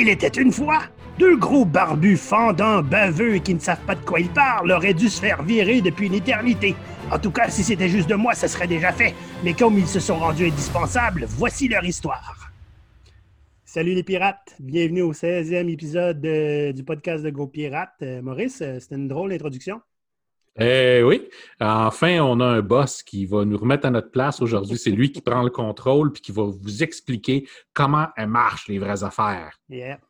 Il était une fois, deux gros barbus fendants, baveux qui ne savent pas de quoi ils parlent auraient dû se faire virer depuis une éternité. En tout cas, si c'était juste de moi, ça serait déjà fait. Mais comme ils se sont rendus indispensables, voici leur histoire. Salut les pirates, bienvenue au 16e épisode euh, du podcast de Go Pirate. Euh, Maurice, euh, c'était une drôle d'introduction. Eh oui, enfin, on a un boss qui va nous remettre à notre place aujourd'hui. C'est lui qui prend le contrôle puis qui va vous expliquer comment marchent les vraies affaires. Yeah.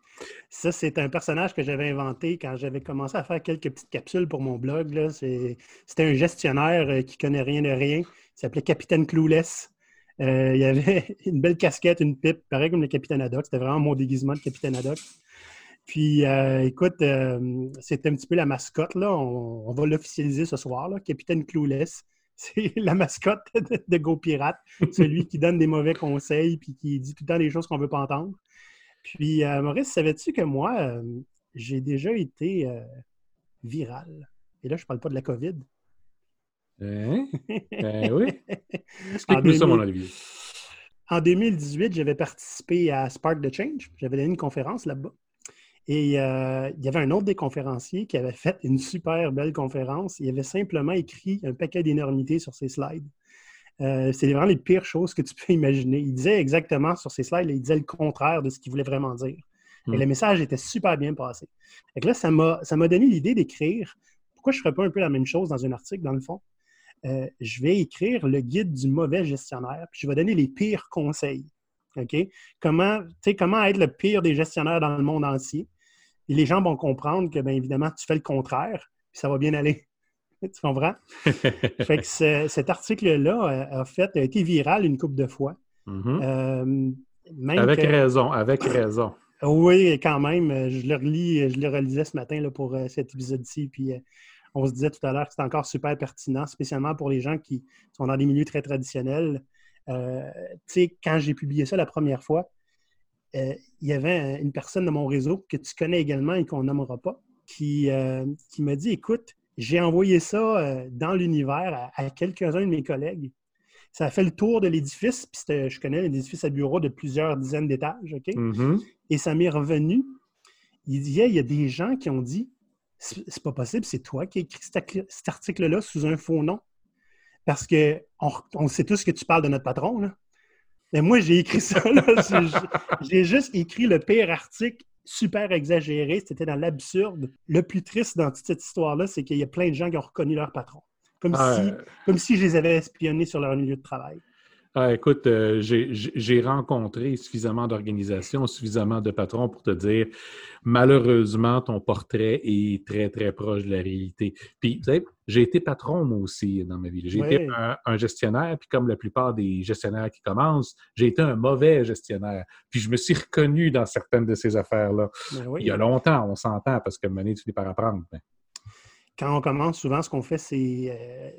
Ça, c'est un personnage que j'avais inventé quand j'avais commencé à faire quelques petites capsules pour mon blog. C'était un gestionnaire euh, qui connaît rien de rien. Il s'appelait Capitaine Clueless. Euh, il avait une belle casquette, une pipe, pareil comme le Capitaine Haddock. C'était vraiment mon déguisement de Capitaine Haddock. Puis, euh, écoute, c'était un petit peu la mascotte. Là. On, va l'officialiser ce soir. Là. Capitaine Clueless, c'est la mascotte de, Go Pirate. Celui qui donne des mauvais conseils puis qui dit tout le temps des choses qu'on ne veut pas entendre. Puis, euh, Maurice, savais-tu que moi, euh, j'ai déjà été euh, viral? Et là, je ne parle pas de la COVID. Hein? Ben oui. Explique-nous ça, mon Olivier. En 2018, j'avais participé à Spark the Change. J'avais donné une conférence là-bas. Et il y avait un autre des conférenciers qui avait fait une super belle conférence. Il avait simplement écrit un paquet d'énormités sur ses slides. Euh, c'est vraiment les pires choses que tu peux imaginer. Il disait exactement sur ses slides, il disait le contraire de ce qu'il voulait vraiment dire. Et hmm. le message était super bien passé. Et là, ça m'a donné l'idée d'écrire. Pourquoi je ne ferais pas un peu la même chose dans un article, dans le fond? Euh, je vais écrire le guide du mauvais gestionnaire, puis je vais donner les pires conseils. OK? Comment, comment être le pire des gestionnaires dans le monde entier. Et les gens vont comprendre que, bien évidemment, tu fais le contraire, puis ça va bien aller. tu comprends? fait que cet article-là a, fait, a été viral une couple de fois. Mm-hmm. Euh, avec raison, avec raison. Oui, quand même. Je le relis, je le relisais ce matin là, pour euh, cet épisode-ci. Puis euh, on se disait tout à l'heure que c'est encore super pertinent, spécialement pour les gens qui sont dans des milieux très traditionnels. tu sais, quand j'ai publié ça la première fois, il y avait une personne de mon réseau que tu connais également et qu'on nommera pas, qui, qui m'a dit Écoute, j'ai envoyé ça euh, dans l'univers à, quelques-uns de mes collègues. Ça a fait le tour de l'édifice, puis je connais l'édifice à bureau de plusieurs dizaines d'étages, OK? Mm-hmm. Et ça m'est revenu. Il disait, il y a des gens qui ont dit, c'est pas possible, c'est toi qui as écrit cet article-là sous un faux nom. Parce qu'on on sait tous que tu parles de notre patron, là. Mais moi, j'ai écrit ça, J'ai juste écrit le pire article super exagéré, c'était dans l'absurde. Le plus triste dans toute cette histoire-là, c'est qu'il y a plein de gens qui ont reconnu leur patron. Comme, si, comme si je les avais espionnés sur leur milieu de travail. Ah, écoute, euh, j'ai rencontré suffisamment d'organisations, suffisamment de patrons pour te dire, malheureusement, ton portrait est très, très proche de la réalité. Puis, tu sais, j'ai été patron, moi aussi, dans ma vie. J'ai été un, gestionnaire, puis comme la plupart des gestionnaires qui commencent, j'ai été un mauvais gestionnaire. Puis, je me suis reconnu dans certaines de ces affaires-là. Ben Il y a longtemps, on s'entend, parce que mener, tu finis par apprendre quand on commence, souvent, ce qu'on fait, c'est euh,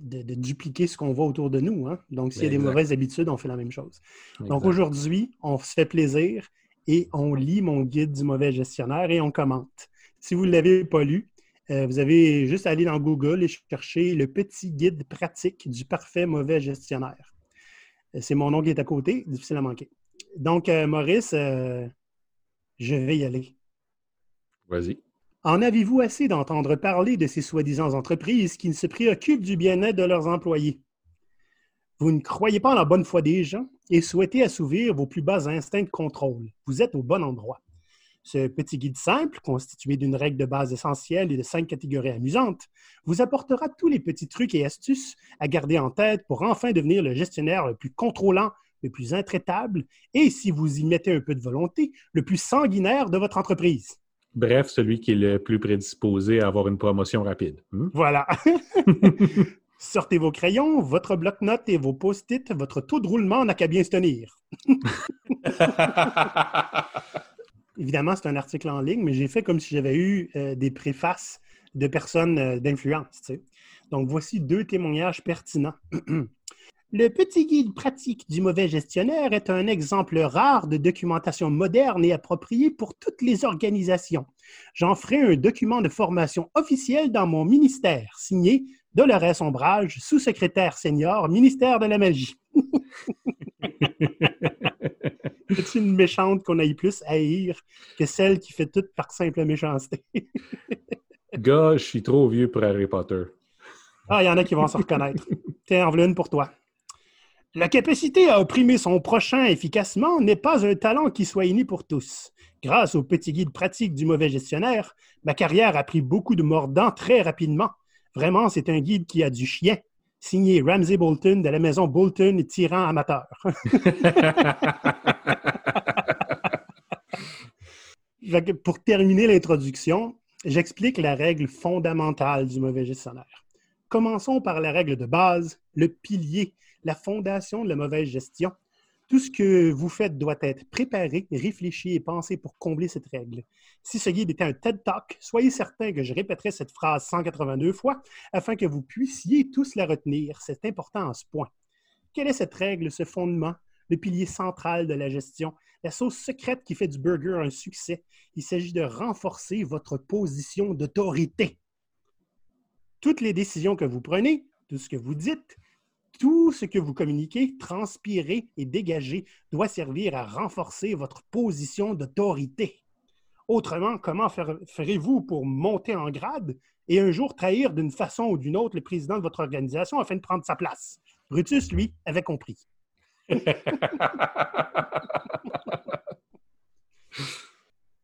de, dupliquer ce qu'on voit autour de nous. Hein. Donc, s'il y a des mauvaises habitudes, on fait la même chose. Donc, aujourd'hui, on se fait plaisir et on lit mon guide du mauvais gestionnaire et on commente. Si vous ne l'avez pas lu, euh, vous avez juste à aller dans Google et chercher le petit guide pratique du parfait mauvais gestionnaire. Euh, c'est mon nom qui est à côté, difficile à manquer. Donc, Maurice, je vais y aller. Vas-y. En avez-vous assez d'entendre parler de ces soi-disant entreprises qui ne se préoccupent du bien-être de leurs employés? Vous ne croyez pas en la bonne foi des gens et souhaitez assouvir vos plus bas instincts de contrôle. Vous êtes au bon endroit. Ce petit guide simple, constitué d'une règle de base essentielle et de cinq catégories amusantes, vous apportera tous les petits trucs et astuces à garder en tête pour enfin devenir le gestionnaire le plus contrôlant, le plus intraitable et, si vous y mettez un peu de volonté, le plus sanguinaire de votre entreprise. Bref, celui qui est le plus prédisposé à avoir une promotion rapide. Hmm? Voilà. Sortez vos crayons, votre bloc-notes et vos post-it. Votre taux de roulement n'a qu'à bien se tenir. Évidemment, c'est un article en ligne, mais j'ai fait comme si j'avais eu euh, des préfaces de personnes euh, d'influence. Donc, voici deux témoignages pertinents. Le petit guide pratique du mauvais gestionnaire est un exemple rare de documentation moderne et appropriée pour toutes les organisations. J'en ferai un document de formation officiel dans mon ministère, signé Dolores Ombrage, sous-secrétaire senior, ministère de la magie. Es-tu une méchante qu'on aille plus haïr que celle qui fait tout par simple méchanceté? Gars, je suis trop vieux pour Harry Potter. Ah, il y en a qui vont se reconnaître. Tiens, en voilà une pour toi. La capacité à opprimer son prochain efficacement n'est pas un talent qui soit inné pour tous. Grâce au petit guide pratique du mauvais gestionnaire, ma carrière a pris beaucoup de mordants très rapidement. Vraiment, c'est un guide qui a du chien. Signé Ramsey Bolton de la maison Bolton Tyran Amateur. Pour terminer l'introduction, j'explique la règle fondamentale du mauvais gestionnaire. Commençons par la règle de base, le pilier, la fondation de la mauvaise gestion. Tout ce que vous faites doit être préparé, réfléchi et pensé pour combler cette règle. Si ce guide était un TED Talk, soyez certain que je répéterai cette phrase 182 fois afin que vous puissiez tous la retenir. C'est important en ce point. Quelle est cette règle, ce fondement, le pilier central de la gestion, la sauce secrète qui fait du burger un succès? Il s'agit de renforcer votre position d'autorité. Toutes les décisions que vous prenez, tout ce que vous dites, tout ce que vous communiquez, transpirez et dégagez doit servir à renforcer votre position d'autorité. Autrement, comment ferez-vous pour monter en grade et un jour trahir d'une façon ou d'une autre le président de votre organisation afin de prendre sa place? Brutus, lui, avait compris.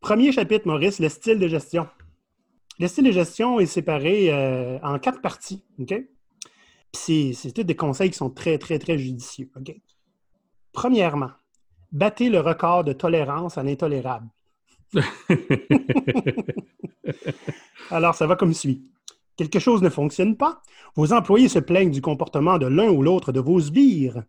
Premier chapitre, Maurice, le style de gestion. Le style de gestion est séparé euh, en quatre parties. OK? c'est tous des conseils qui sont très, très, très judicieux. Premièrement, battez le record de tolérance à l'intolérable. Alors, ça va comme suit. Quelque chose ne fonctionne pas. Vos employés se plaignent du comportement de l'un ou l'autre de vos sbires.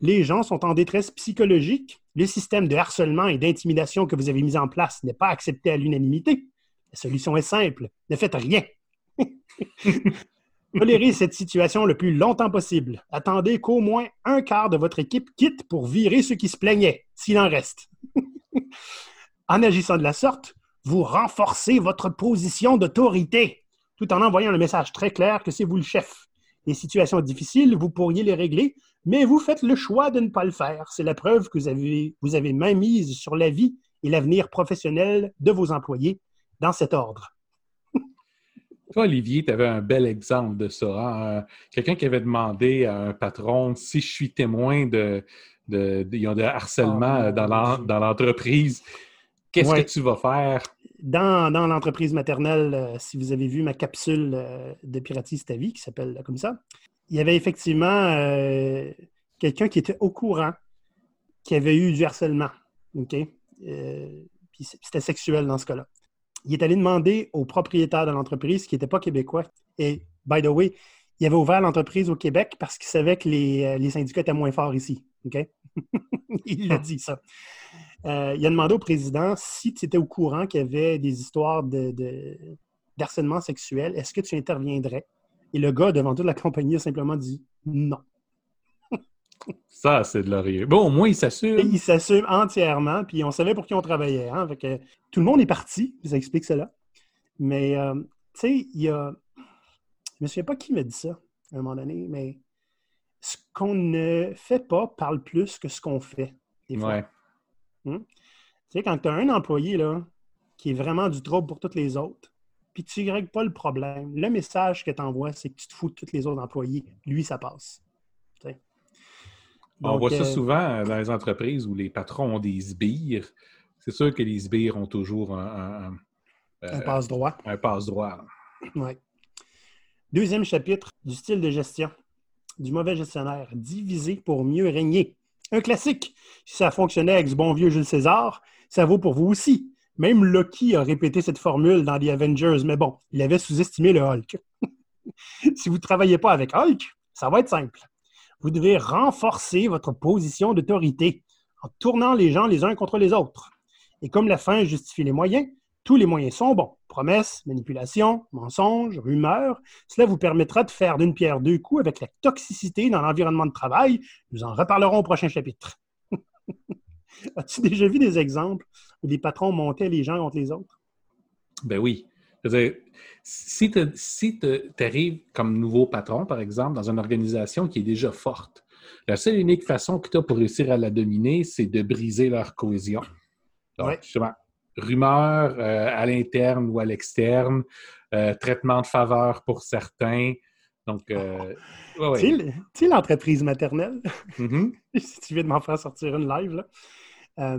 Les gens sont en détresse psychologique. Le système de harcèlement et d'intimidation que vous avez mis en place n'est pas accepté à l'unanimité. La solution est simple. Ne faites rien. Tolérez cette situation le plus longtemps possible. Attendez qu'au moins un quart de votre équipe quitte pour virer ceux qui se plaignaient, s'il en reste. en agissant de la sorte, vous renforcez votre position d'autorité, tout en envoyant le message très clair que c'est vous le chef. Les situations difficiles, vous pourriez les régler, mais vous faites le choix de ne pas le faire. C'est la preuve que vous avez, vous avez sur la vie et l'avenir professionnel de vos employés dans cet ordre. Toi, Olivier, tu avais un bel exemple de ça. Hein? Euh, quelqu'un qui avait demandé à un patron si je suis témoin de, de, harcèlement ah, dans l'entreprise, qu'est-ce que tu vas faire? Dans, l'entreprise maternelle, euh, si vous avez vu ma capsule euh, de Piratise ta vie, qui s'appelle comme ça, il y avait effectivement quelqu'un qui était au courant qui avait eu du harcèlement. OK? c'était sexuel dans ce cas-là il est allé demander au propriétaire de l'entreprise, qui n'était pas québécois, et by the way, il avait ouvert l'entreprise au Québec parce qu'il savait que les, euh, syndicats étaient moins forts ici. Il l'a dit, ça. Euh, il a demandé au président si tu étais au courant qu'il y avait des histoires d'harcèlement sexuel, est-ce que tu interviendrais? Et le gars, devant toute la compagnie, a simplement dit non. Ça, c'est de laurier. Bon, au moins, il s'assume. Il s'assume entièrement, puis on savait pour qui on travaillait. Hein? que, tout le monde est parti, ça explique cela. Mais, euh, tu sais, il y a. Je ne me souviens pas qui m'a dit ça à un moment donné, mais ce qu'on ne fait pas parle plus que ce qu'on fait. Ouais. Hmm? Tu sais, quand tu as un employé là, qui est vraiment du trouble pour tous les autres, puis tu ne règles pas le problème, le message que tu envoies, c'est que tu te fous de tous les autres employés. Lui, ça passe. On voit ça euh, souvent dans les entreprises où les patrons ont des sbires. C'est sûr que les sbires ont toujours un, un, passe-droit. Un passe-droit. Oui. Deuxième chapitre du style de gestion du mauvais gestionnaire. Diviser pour mieux régner. Un classique. Si ça fonctionnait avec ce bon vieux Jules César, ça vaut pour vous aussi. Même Loki a répété cette formule dans The Avengers, mais bon, il avait sous-estimé le Hulk. si vous ne travaillez pas avec Hulk, ça va être simple vous devez renforcer votre position d'autorité en tournant les gens les uns contre les autres. Et comme la fin justifie les moyens, tous les moyens sont bons. Promesses, manipulations, mensonges, rumeurs. Cela vous permettra de faire d'une pierre deux coups avec la toxicité dans l'environnement de travail. Nous en reparlerons au prochain chapitre. As-tu déjà vu des exemples où des patrons montaient les gens contre les autres? Ben oui. Dire, si tu arrives comme nouveau patron, par exemple, dans une organisation qui est déjà forte, La seule unique façon que tu as pour réussir à la dominer, c'est de briser leur cohésion. Donc, justement, rumeurs euh, à l'interne ou à l'externe, euh, traitement de faveur pour certains. Donc, euh, tu sais, l'entreprise maternelle, mm-hmm. si tu viens de m'en faire sortir une live, là.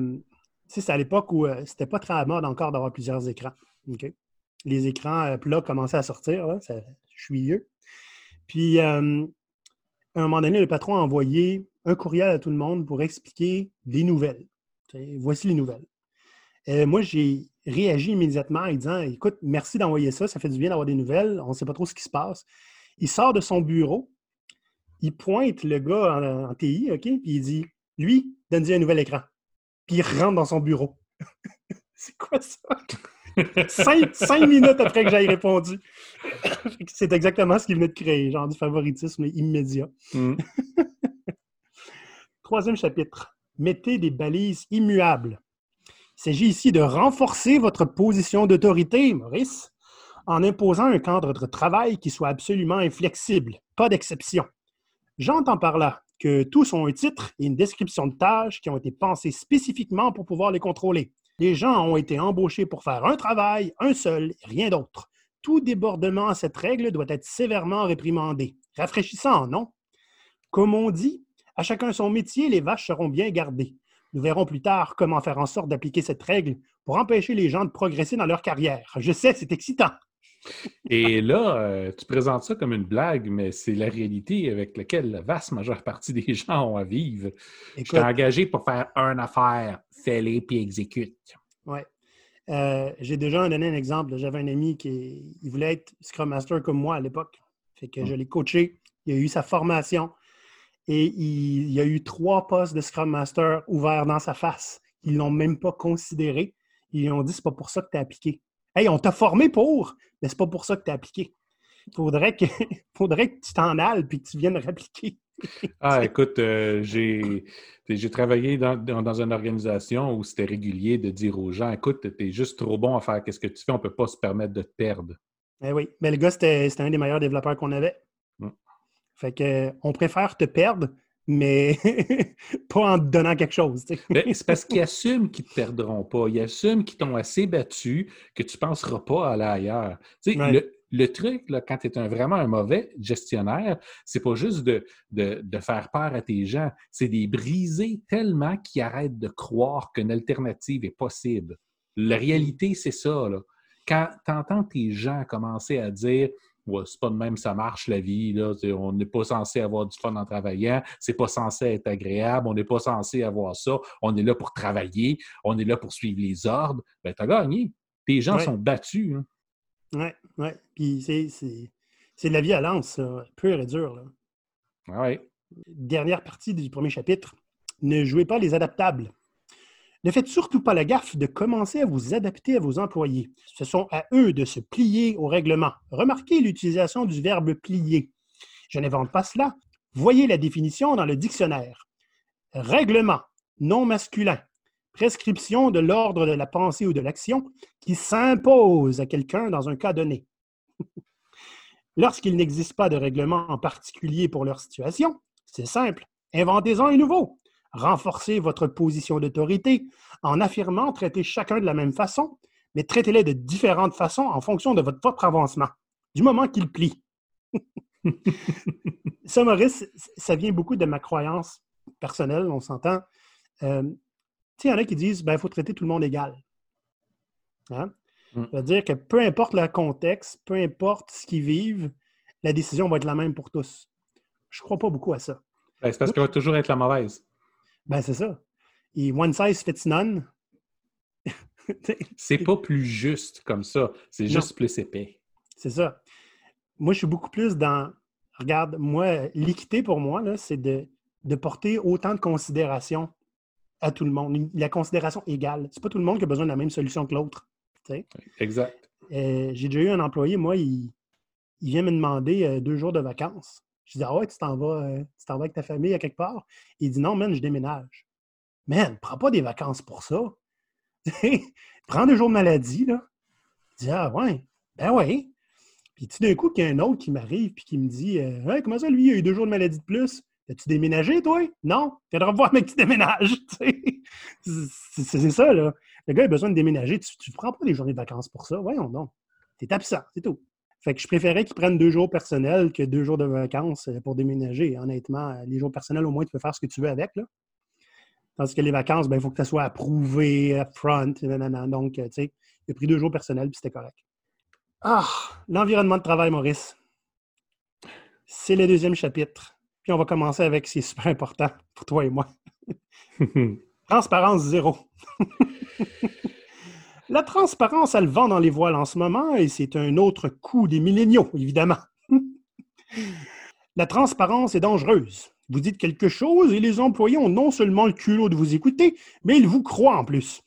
C'est à l'époque où c'était pas très à mode encore d'avoir plusieurs écrans. Les écrans plats commençaient à sortir, là, vieux. Puis, à un moment donné, le patron a envoyé un courriel à tout le monde pour expliquer des nouvelles. Voici les nouvelles. Euh, moi, j'ai réagi immédiatement en disant Écoute, merci d'envoyer ça, ça fait du bien d'avoir des nouvelles, on ne sait pas trop ce qui se passe. Il sort de son bureau, il pointe le gars en, TI, OK, puis il dit Lui, donne-lui un nouvel écran. Puis il rentre dans son bureau. C'est quoi ça? Cinq, minutes après que j'aille répondu. C'est exactement ce qu'il venait de créer, genre du favoritisme immédiat. Mm. Troisième chapitre. Mettez des balises immuables. Il s'agit ici de renforcer votre position d'autorité, Maurice, en imposant un cadre de travail qui soit absolument inflexible, pas d'exception. J'entends par là que tous ont un titre et une description de tâches qui ont été pensés spécifiquement pour pouvoir les contrôler. Les gens ont été embauchés pour faire un travail, un seul, rien d'autre. Tout débordement à cette règle doit être sévèrement réprimandé. Rafraîchissant, non? Comme on dit, à chacun son métier, les vaches seront bien gardées. Nous verrons plus tard comment faire en sorte d'appliquer cette règle pour empêcher les gens de progresser dans leur carrière. Je sais, c'est excitant. Et là, euh, tu présentes ça comme une blague, mais c'est la réalité avec laquelle la vaste majeure partie des gens ont à vivre. Je suis engagé pour faire une affaire, fais-les puis exécute. Oui. Euh, j'ai déjà donné un exemple. J'avais un ami qui il voulait être Scrum Master comme moi à l'époque. Fait que je hum. l'ai coaché. Il a eu sa formation. Et il, y a eu trois postes de Scrum Master ouverts dans sa face. Ils ne l'ont même pas considéré. Ils ont dit c'est pas pour ça que tu as appliqué. Hey, on t'a formé pour, mais c'est pas pour ça que tu as appliqué. Il faudrait que, faudrait que tu t'en ailles puis que tu viennes réappliquer. ah, écoute, euh, j'ai, travaillé dans, une organisation où c'était régulier de dire aux gens écoute, tu es juste trop bon à faire ce que tu fais, on ne peut pas se permettre de te perdre. Eh oui, mais le gars, c'était, un des meilleurs développeurs qu'on avait. Fait que on préfère te perdre, mais pas en te donnant quelque chose. C'est parce qu'ils assument qu'ils ne te perdront pas. Ils assument qu'ils t'ont assez battu que tu ne penseras pas à aller ailleurs. Le, truc, là, quand tu es vraiment un mauvais gestionnaire, c'est pas juste de, de, faire peur à tes gens, c'est des briser tellement qu'ils arrêtent de croire qu'une alternative est possible. La réalité, c'est ça. Là. Quand tu entends tes gens commencer à dire Ouais, c'est pas de même, ça marche la vie. Là. On n'est pas censé avoir du fun en travaillant. C'est pas censé être agréable. On n'est pas censé avoir ça. On est là pour travailler. On est là pour suivre les ordres. Ben, t'as gagné. Tes gens sont battus. Hein. Oui, oui. Puis c'est de la violence, pure et dure. Là. Ah Dernière partie du premier chapitre. Ne jouez pas les adaptables. Ne faites surtout pas la gaffe de commencer à vous adapter à vos employés. Ce sont à eux de se plier au règlement. Remarquez l'utilisation du verbe plier. Je n'invente pas cela. Voyez la définition dans le dictionnaire. Règlement, non masculin. Prescription de l'ordre de la pensée ou de l'action qui s'impose à quelqu'un dans un cas donné. Lorsqu'il n'existe pas de règlement en particulier pour leur situation, c'est simple. Inventez-en un nouveau renforcez votre position d'autorité en affirmant traiter chacun de la même façon, mais traitez-les de différentes façons en fonction de votre propre avancement, du moment qu'il plie. ça, Maurice, ça vient beaucoup de ma croyance personnelle, on s'entend. Euh, il y en a qui disent, il ben, faut traiter tout le monde égal. Hein? Mm. C'est-à-dire que peu importe le contexte, peu importe ce qu'ils vivent, la décision va être la même pour tous. Je ne crois pas beaucoup à ça. Ben, c'est parce qu'elle va toujours être la mauvaise. Ben, c'est ça. Et one size fits none. c'est pas plus juste comme ça. C'est juste plus épais. C'est ça. Moi, je suis beaucoup plus dans. Regarde, moi, l'équité pour moi, c'est de, de, porter autant de considération à tout le monde. La considération égale. C'est pas tout le monde qui a besoin de la même solution que l'autre. Exact. Euh, j'ai déjà eu un employé, moi, il, il vient me demander euh, deux jours de vacances. Je dis, ah ouais, tu t'en vas, euh, tu t'en vas avec ta famille à quelque part? Il dit, non, man, je déménage. Man, prends pas des vacances pour ça. prends deux jours de maladie, là. Il dit, ah ouais, ben ouais. Puis tout d'un coup, il y a un autre qui m'arrive puis qui me dit, euh, comment ça, lui, il a eu deux jours de maladie de plus? As-tu déménagé, toi? Non. Tu viendras voir, mais tu déménages. c'est ça, là. Le gars a besoin de déménager. Tu ne prends pas des journées de vacances pour ça. Voyons donc. Tu es absent, c'est tout. Fait que je préférais qu'ils prennent deux jours personnels que deux jours de vacances euh, pour déménager. Honnêtement, les jours personnels, au moins, tu peux faire ce que tu veux avec. Là. Tandis que les vacances, ben, il faut que ça soit approuvé, upfront. Donc, euh, tu sais, a pris deux jours personnels, puis c'était correct. Ah, l'environnement de travail, Maurice. C'est le deuxième chapitre. Puis on va commencer avec ce qui est super important pour toi et moi. Transparence zéro. La transparence, elle vend dans les voiles en ce moment et c'est un autre coup des milléniaux, évidemment. La transparence est dangereuse. Vous dites quelque chose et les employés ont non seulement le culot de vous écouter, mais ils vous croient en plus.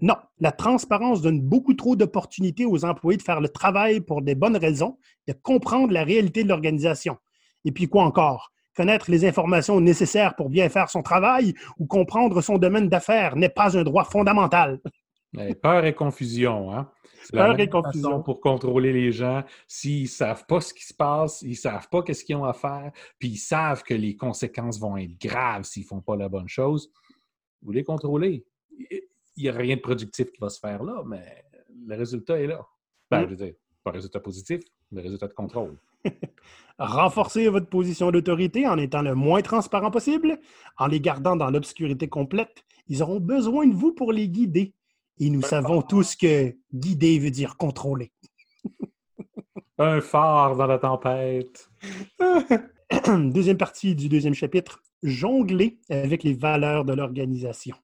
Non, la transparence donne beaucoup trop d'opportunités aux employés de faire le travail pour des bonnes raisons, de comprendre la réalité de l'organisation. Et puis quoi encore? Connaître les informations nécessaires pour bien faire son travail ou comprendre son domaine d'affaires n'est pas un droit fondamental. Peur et confusion, hein? Peur et confusion. Pour contrôler les gens, s'ils ne savent pas ce qui se passe, ils ne savent pas qu'est-ce qu'ils ont à faire, puis ils savent que les conséquences vont être graves s'ils ne font pas la bonne chose, vous les contrôlez. Il n'y a rien de productif qui va se faire là, mais le résultat est là. Ben, mm. je veux dire, pas le résultat positif, le résultat de contrôle. Renforcez votre position d'autorité en étant le moins transparent possible, en les gardant dans l'obscurité complète. Ils auront besoin de vous pour les guider. Et nous savons tous que guider veut dire contrôler. Un phare dans la tempête. Deuxième partie du deuxième chapitre, jongler avec les valeurs de l'organisation.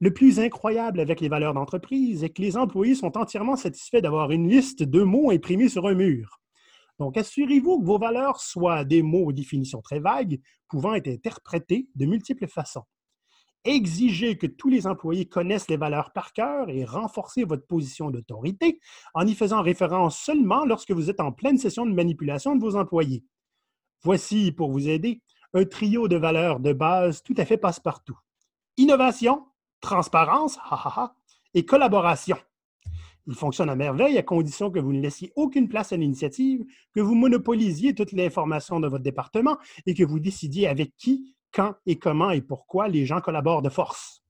Le plus incroyable avec les valeurs d'entreprise est que les employés sont entièrement satisfaits d'avoir une liste de mots imprimés sur un mur. Donc, assurez-vous que vos valeurs soient des mots aux définitions très vagues, pouvant être interprétés de multiples façons. Exigez que tous les employés connaissent les valeurs par cœur et renforcez votre position d'autorité en y faisant référence seulement lorsque vous êtes en pleine session de manipulation de vos employés. Voici, pour vous aider, un trio de valeurs de base tout à fait passe-partout. Innovation, transparence, et collaboration. Il fonctionne à merveille à condition que vous ne laissiez aucune place à l'initiative, que vous monopolisiez toute l'information de votre département et que vous décidiez avec qui, quand et comment et pourquoi les gens collaborent de force.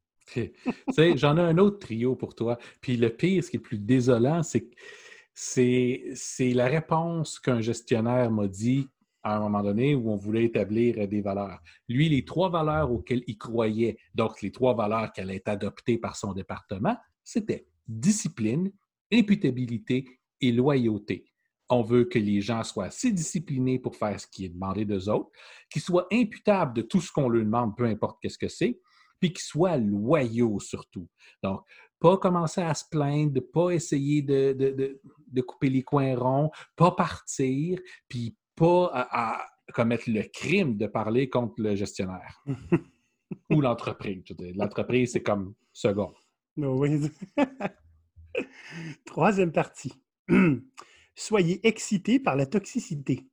J'en ai un autre trio pour toi. Puis le pire, ce qui est le plus désolant, c'est c'est la réponse qu'un gestionnaire m'a dit à un moment donné où on voulait établir des valeurs. Lui, les trois valeurs auxquelles il croyait, donc les trois valeurs qu'elle allaient adoptées par son département, c'était discipline, imputabilité et loyauté. On veut que les gens soient assez disciplinés pour faire ce qui est demandé d'eux autres, qu'ils soient imputables de tout ce qu'on leur demande, peu importe qu'est-ce que c'est, puis qu'ils soient loyaux surtout. Donc, pas commencer à se plaindre, pas essayer de, couper les coins ronds, pas partir, puis pas à, commettre le crime de parler contre le gestionnaire ou l'entreprise. L'entreprise, c'est comme second. Oui. Troisième partie. Soyez excité par la toxicité.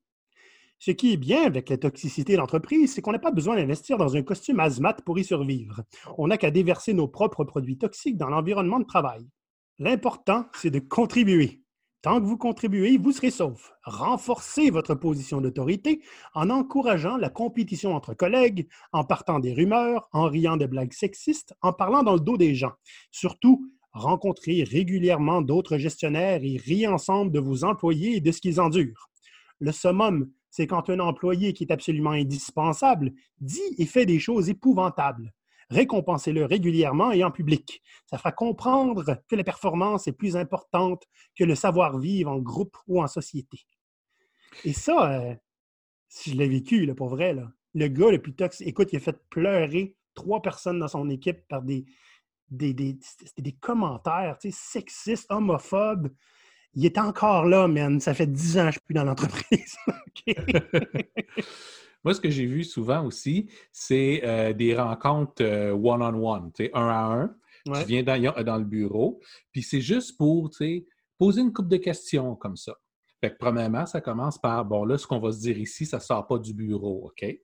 Ce qui est bien avec la toxicité de l'entreprise, c'est qu'on n'a pas besoin d'investir dans un costume hazmat pour y survivre. On n'a qu'à déverser nos propres produits toxiques dans l'environnement de travail. L'important, c'est de contribuer. Tant que vous contribuez, vous serez sauf. Renforcez votre position d'autorité en encourageant la compétition entre collègues, en partant des rumeurs, en riant de blagues sexistes, en parlant dans le dos des gens. Surtout, rencontrez régulièrement d'autres gestionnaires et riez ensemble de vos employés et de ce qu'ils endurent. Le summum, c'est quand un employé qui est absolument indispensable dit et fait des choses épouvantables. Récompensez-le régulièrement et en public. Ça fera comprendre que la performance est plus importante que le savoir-vivre en groupe ou en société. Et ça, euh, si je l'ai vécu, là, pour vrai, le gars le plus toxique, écoute, il a fait pleurer trois personnes dans son équipe par des, des, des, des commentaires sexistes, homophobes. Il est encore là, man. Ça fait dix ans que je suis plus dans l'entreprise. Moi, ce que j'ai vu souvent aussi, c'est euh, des rencontres euh, one-on-one, un à un. Tu viens dans, le bureau, puis c'est juste pour poser une coupe de questions comme ça. Fait que, premièrement, ça commence par bon, là, ce qu'on va se dire ici, ça ne sort pas du bureau, OK? Oui,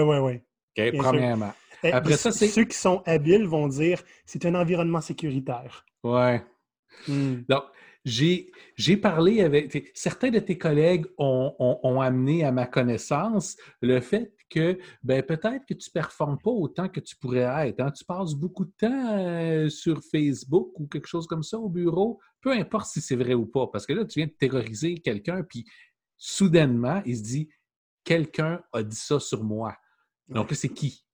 oui, oui. OK, premièrement. Après ça, c'est. Ceux qui sont habiles vont dire c'est un environnement sécuritaire. Ouais. Hmm. Donc, j'ai parlé avec. Certains de tes collègues ont, amené à ma connaissance le fait que ben, peut-être que tu ne performes pas autant que tu pourrais être. Hein. Tu passes beaucoup de temps euh, sur Facebook ou quelque chose comme ça au bureau, peu importe si c'est vrai ou pas, parce que là, tu viens de terroriser quelqu'un, puis soudainement, il se dit quelqu'un a dit ça sur moi. Donc c'est qui?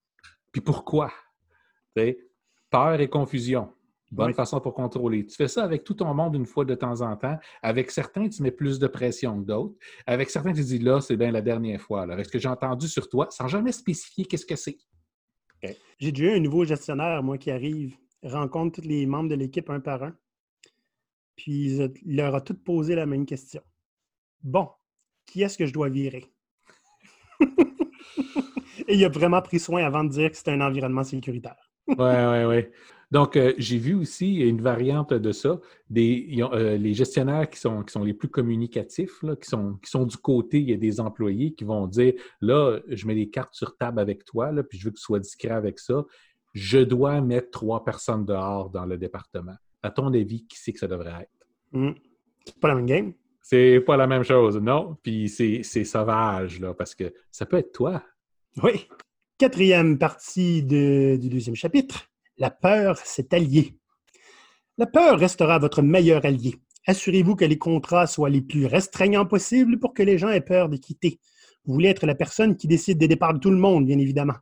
Puis pourquoi? peur et confusion. Bonne façon pour contrôler. Tu fais ça avec tout ton monde une fois de temps en temps. Avec certains, tu mets plus de pression que d'autres. Avec certains, tu dis là, c'est bien la dernière fois. Alors, est-ce que j'ai entendu sur toi sans jamais spécifier qu'est-ce que c'est? J'ai déjà eu un nouveau gestionnaire, moi, qui arrive, rencontre tous les membres de l'équipe un par un. Puis il leur a tous posé la même question. Bon, qui est-ce que je dois virer? Et il a vraiment pris soin avant de dire que c'était un environnement sécuritaire. Oui, oui, oui. Donc, euh, j'ai vu aussi une variante de ça, des, euh, les gestionnaires qui sont, qui sont les plus communicatifs, qui, sont, qui sont du côté, il y a des employés qui vont dire, là, je mets les cartes sur table avec toi, là, puis je veux que tu sois discret avec ça. Je dois mettre trois personnes dehors dans le département. À ton avis, qui c'est que ça devrait être? Hmm. C'est pas la même game. C'est pas la même chose, non? Puis c'est sauvage, là, parce que ça peut être toi. Oui. Quatrième partie du deuxième chapitre. La peur s'est alliée. La peur restera votre meilleur allié. Assurez-vous que les contrats soient les plus restreignants possibles pour que les gens aient peur de quitter. Vous voulez être la personne qui décide des départs de tout le monde, bien évidemment.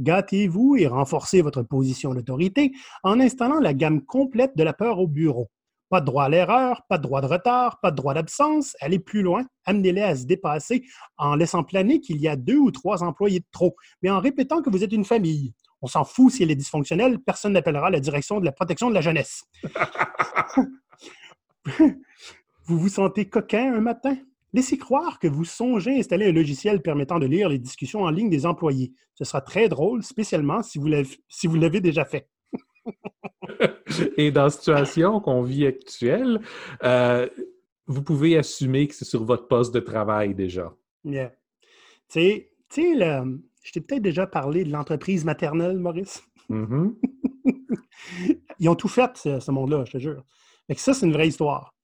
Gâtez-vous et renforcez votre position d'autorité en installant la gamme complète de la peur au bureau. Pas de droit à l'erreur, pas de droit de retard, pas de droit d'absence. Allez plus loin, amenez-les à se dépasser en laissant planer qu'il y a deux ou trois employés de trop, mais en répétant que vous êtes une famille. On s'en fout si elle est dysfonctionnelle, personne n'appellera la direction de la protection de la jeunesse. vous vous sentez coquin un matin? Laissez croire que vous songez installer un logiciel permettant de lire les discussions en ligne des employés. Ce sera très drôle, spécialement si vous l'avez déjà fait. Et dans la situation qu'on vit actuelle, euh, vous pouvez assumer que c'est sur votre poste de travail déjà. Yeah. Tu sais, je t'ai peut-être déjà parlé de l'entreprise maternelle, Maurice. Mm-hmm. Ils ont tout fait, ce, monde-là, je te jure. Mais ça, c'est une vraie histoire.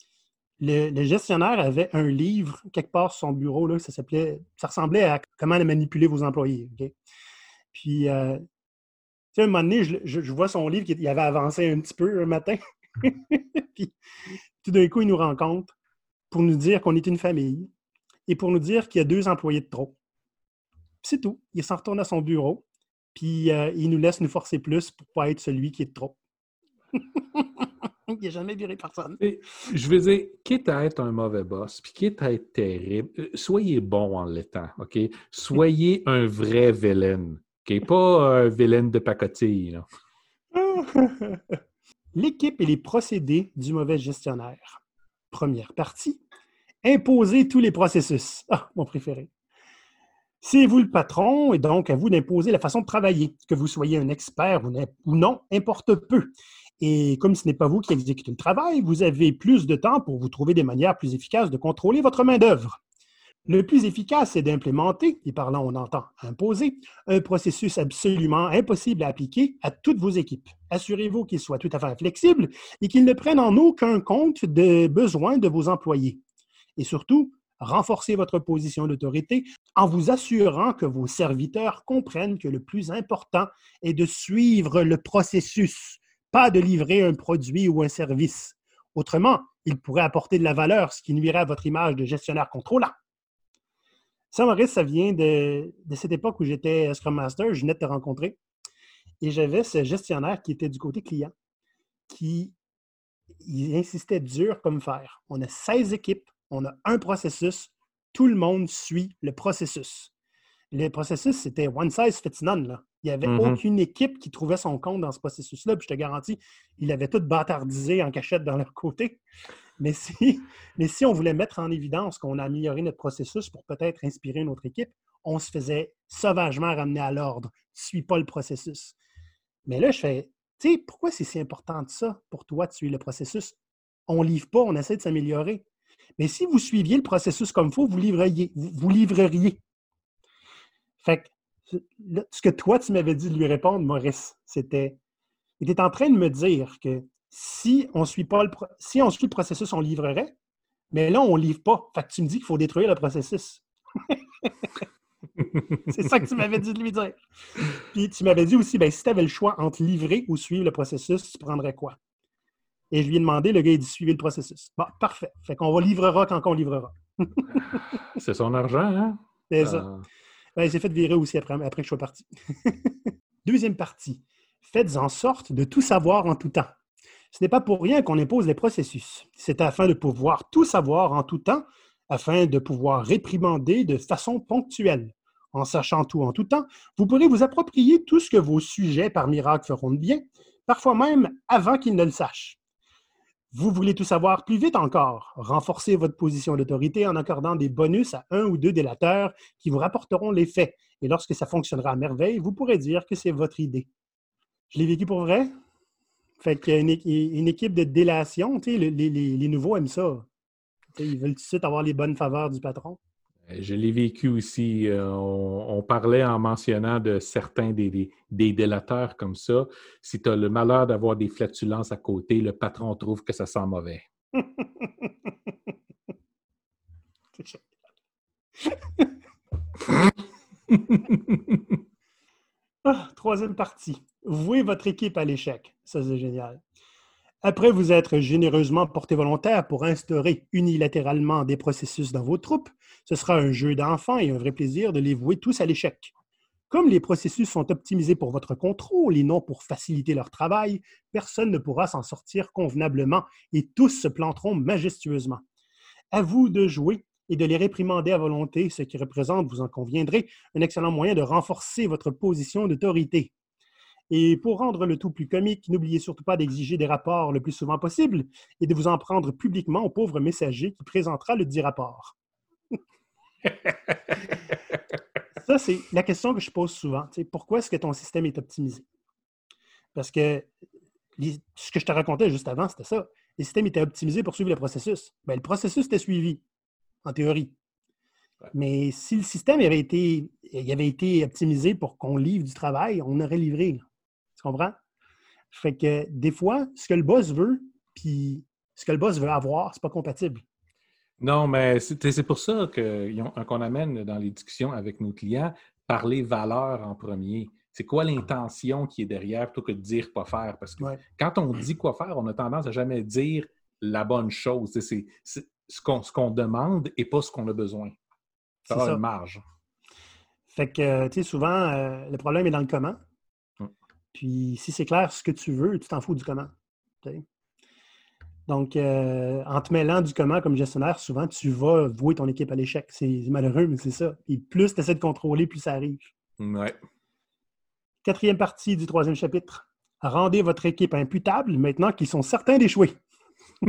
Le, gestionnaire avait un livre quelque part sur son bureau, là, ça s'appelait, ça ressemblait à comment manipuler vos employés. Puis, euh, sais, un moment donné, je, vois son livre qui avait avancé un petit peu un matin. Puis, tout d'un coup, il nous rencontre pour nous dire qu'on est une famille et pour nous dire qu'il y a deux employés de trop. C'est tout. Il s'en retourne à son bureau, puis euh, il nous laisse nous forcer plus pour ne pas être celui qui est de trop. il n'a jamais viré personne. je veux dire, quitte à être un mauvais boss, puis quitte à être terrible, euh, soyez bon en l'étant, OK? Soyez un vrai vilain, Pas de pacotille, L'équipe et les procédés du mauvais gestionnaire. Première partie. Imposer tous les processus. Ah, mon préféré. C'est vous le patron et donc à vous d'imposer la façon de travailler. Que vous soyez un expert ou non, importe peu. Et comme ce n'est pas vous qui exécutez le travail, vous avez plus de temps pour vous trouver des manières plus efficaces de contrôler votre main-d'œuvre. Le plus efficace est d'implémenter, et par là on entend imposer, un processus absolument impossible à appliquer à toutes vos équipes. Assurez-vous qu'il soit tout à fait flexible et qu'il ne prenne en aucun compte des besoins de vos employés. Et surtout, renforcez votre position d'autorité en vous assurant que vos serviteurs comprennent que le plus important est de suivre le processus, pas de livrer un produit ou un service. Autrement, il pourrait apporter de la valeur, ce qui nuirait à votre image de gestionnaire contrôlant. Ça, Maurice, ça vient de, cette époque où j'étais Scrum Master, je venais de te rencontrer. Et j'avais ce gestionnaire qui était du côté client, qui insistait dur comme fer. On a 16 équipes, on a un processus, tout le monde suit le processus. Le processus, c'était one size fits none. Il n'y avait mm-hmm. aucune équipe qui trouvait son compte dans ce processus-là. Puis je te garantis, il avait tout bâtardisé en cachette dans leur côté. Mais si, mais si on voulait mettre en évidence qu'on a amélioré notre processus pour peut-être inspirer une autre équipe, on se faisait sauvagement ramener à l'ordre. Suis pas le processus. Mais là, je fais, tu sais, pourquoi c'est si important de ça pour toi de suivre le processus? On livre pas, on essaie de s'améliorer. Mais si vous suiviez le processus comme il faut, vous livreriez. Vous, livreriez. Fait que ce que toi, tu m'avais dit de lui répondre, Maurice, c'était il était en train de me dire que Si on suit pas le si on suit le processus, on livrerait. Mais là, on ne livre pas. Fait que tu me dis qu'il faut détruire le processus. c'est ça que tu m'avais dit de lui dire. Puis tu m'avais dit aussi, ben, si tu avais le choix entre livrer ou suivre le processus, tu prendrais quoi? Et je lui ai demandé, le gars, il dit suivez le processus. Bon, parfait. Fait qu'on va livrera quand on livrera. c'est son argent, hein? C'est ça. Euh. Ben, il s'est fait virer aussi après, après que je sois parti. Deuxième partie. Faites en sorte de tout savoir en tout temps. Ce n'est pas pour rien qu'on impose les processus. C'est afin de pouvoir tout savoir en tout temps, afin de pouvoir réprimander de façon ponctuelle. En sachant tout en tout temps, vous pourrez vous approprier tout ce que vos sujets par miracle feront de bien, parfois même avant qu'ils ne le sachent. Vous voulez tout savoir plus vite encore? Renforcez votre position d'autorité en accordant des bonus à un ou deux délateurs qui vous rapporteront les faits. Et lorsque ça fonctionnera à merveille, vous pourrez dire que c'est votre idée. Je l'ai vécu pour vrai? Fait qu'une une équipe de délation, les, les, nouveaux aiment ça. ils veulent tout de suite avoir les bonnes faveurs du patron. Euh, je l'ai vécu aussi. Euh, on, parlait en mentionnant de certains des, délateurs comme ça. Si tu as le malheur d'avoir des flatulences à côté, le patron trouve que ça sent mauvais. Ah, troisième partie. Vouez votre équipe à l'échec. Ça, c'est génial. Après vous être généreusement porté volontaire pour instaurer unilatéralement des processus dans vos troupes, ce sera un jeu d'enfant et un vrai plaisir de les vouer tous à l'échec. Comme les processus sont optimisés pour votre contrôle et non pour faciliter leur travail, personne ne pourra s'en sortir convenablement et tous se planteront majestueusement. À vous de jouer et de les réprimander à volonté, ce qui représente, vous en conviendrez, un excellent moyen de renforcer votre position d'autorité. Et pour rendre le tout plus comique, n'oubliez surtout pas d'exiger des rapports le plus souvent possible et de vous en prendre publiquement au pauvre messager qui présentera le dit rapport. Ça, c'est la question que je pose souvent. pourquoi est-ce que ton système est optimisé? Parce que ce que je te racontais juste avant, c'était ça. Les systèmes étaient optimisés pour suivre le processus. Ben, le processus était suivi en théorie. Mais si le système avait été, il avait été optimisé pour qu'on livre du travail, on aurait livré. Tu comprends? Fait que des fois, ce que le boss veut, puis ce que le boss veut avoir, c'est pas compatible. Non, mais c'est pour ça qu'on amène dans les discussions avec nos clients, parler valeur en premier. C'est quoi l'intention qui est derrière plutôt que de dire quoi faire? Parce que quand on dit quoi faire, on a tendance à jamais dire la bonne chose. C'est ce qu'on demande et pas ce qu'on a besoin. Ça a une marge. Fait que, tu sais, souvent, euh, le problème est dans le comment. Puis, si c'est clair ce que tu veux, tu t'en fous du comment. Donc, euh, en te mêlant du comment comme gestionnaire, souvent, tu vas vouer ton équipe à l'échec. C'est malheureux, mais c'est ça. Et plus tu essaies de contrôler, plus ça arrive. Ouais. Quatrième partie du troisième chapitre. Rendez votre équipe imputable maintenant qu'ils sont certains d'échouer.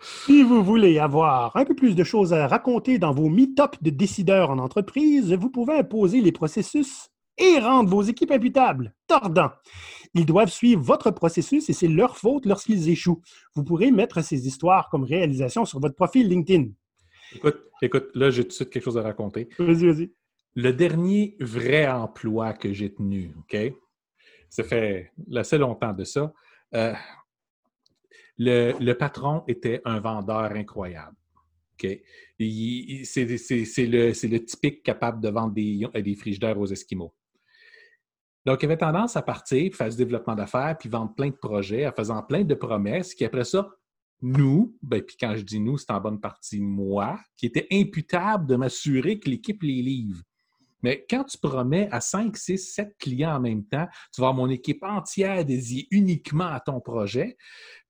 Si vous voulez avoir un peu plus de choses à raconter dans vos meet-up de décideurs en entreprise, vous pouvez imposer les processus et rendre vos équipes imputables. Tordant. Ils doivent suivre votre processus et c'est leur faute lorsqu'ils échouent. Vous pourrez mettre ces histoires comme réalisation sur votre profil LinkedIn. Écoute, écoute là, j'ai tout de suite quelque chose à raconter. Vas-y, vas-y. Le dernier vrai emploi que j'ai tenu, OK? Ça fait assez longtemps de ça. Euh, le, patron était un vendeur incroyable. OK? C'est le, le, typique capable de vendre des, des frigidaires aux Esquimaux. Donc, il avait tendance à partir, faire ce développement d'affaires, puis vendre plein de projets, en faisant plein de promesses, qui après ça, nous, ben, puis quand je dis nous, c'est en bonne partie moi, qui était imputable de m'assurer que l'équipe les livre. Mais quand tu promets à 5, 6, 7 clients en même temps, tu vas avoir mon équipe entière dédiée uniquement à ton projet.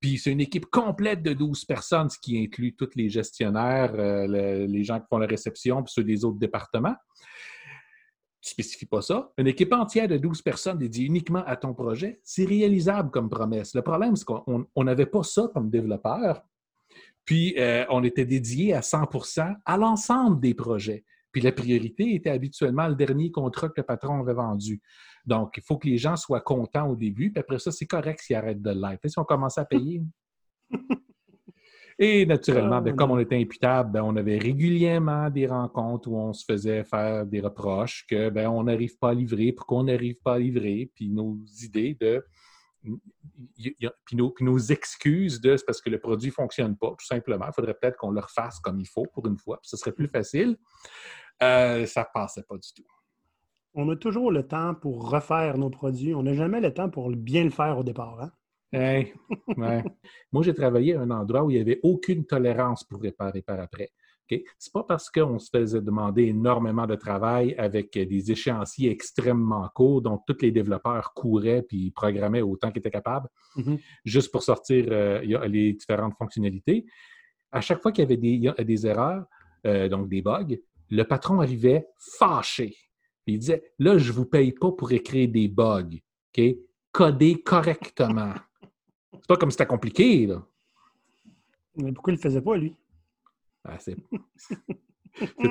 Puis c'est une équipe complète de 12 personnes, ce qui inclut tous les gestionnaires, euh, les gens qui font la réception, puis ceux des autres départements tu spécifies pas ça. Une équipe entière de 12 personnes dédiée uniquement à ton projet, c'est réalisable comme promesse. Le problème, c'est qu'on n'avait pas ça comme développeur. Puis, euh, on était dédié à 100% à l'ensemble des projets. Puis, la priorité était habituellement le dernier contrat que le patron avait vendu. Donc, il faut que les gens soient contents au début, puis après ça, c'est correct s'ils arrêtent de l'être. Si on commence à payer. Et naturellement, ben, comme on était imputable, ben, on avait régulièrement des rencontres où on se faisait faire des reproches que ben, on n'arrive pas à livrer, pourquoi on n'arrive pas à livrer, puis nos idées de puis nos, excuses de c'est parce que le produit ne fonctionne pas, tout simplement. Il faudrait peut-être qu'on le refasse comme il faut pour une fois, puis ce serait plus facile. Euh, ça ne passait pas du tout. On a toujours le temps pour refaire nos produits. On n'a jamais le temps pour bien le faire au départ. Hein? Moi, j'ai travaillé à un endroit où il n'y avait aucune tolérance pour réparer par après. Ce n'est pas parce qu'on se faisait demander énormément de travail avec des échéanciers extrêmement courts, dont tous les développeurs couraient puis programmaient autant qu'ils étaient capables, mm-hmm. juste pour sortir euh, les différentes fonctionnalités. À chaque fois qu'il y avait des, erreurs, euh, donc des bugs, le patron arrivait fâché. il disait Là, je ne vous paye pas pour écrire des bugs. OK? Codez correctement. C'est pas comme si c'était compliqué, là. Mais pourquoi il ne le faisait pas, lui? Ah, c'est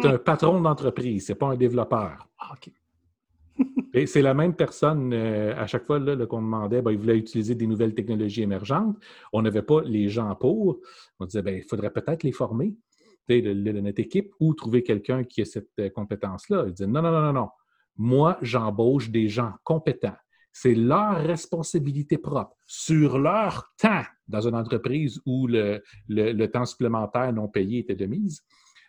un patron d'entreprise, c'est pas un développeur. Ah, OK. c'est la même personne, euh, à chaque fois qu'on demandait, ben, il voulait utiliser des nouvelles technologies émergentes. On n'avait pas les gens pour. On disait, ben, il faudrait peut-être les former, de, notre équipe, ou trouver quelqu'un qui a cette euh, compétence-là. Il disait, non, non, non, non, non. Moi, j'embauche des gens compétents c'est leur responsabilité propre sur leur temps dans une entreprise où le, temps supplémentaire non payé était de mise,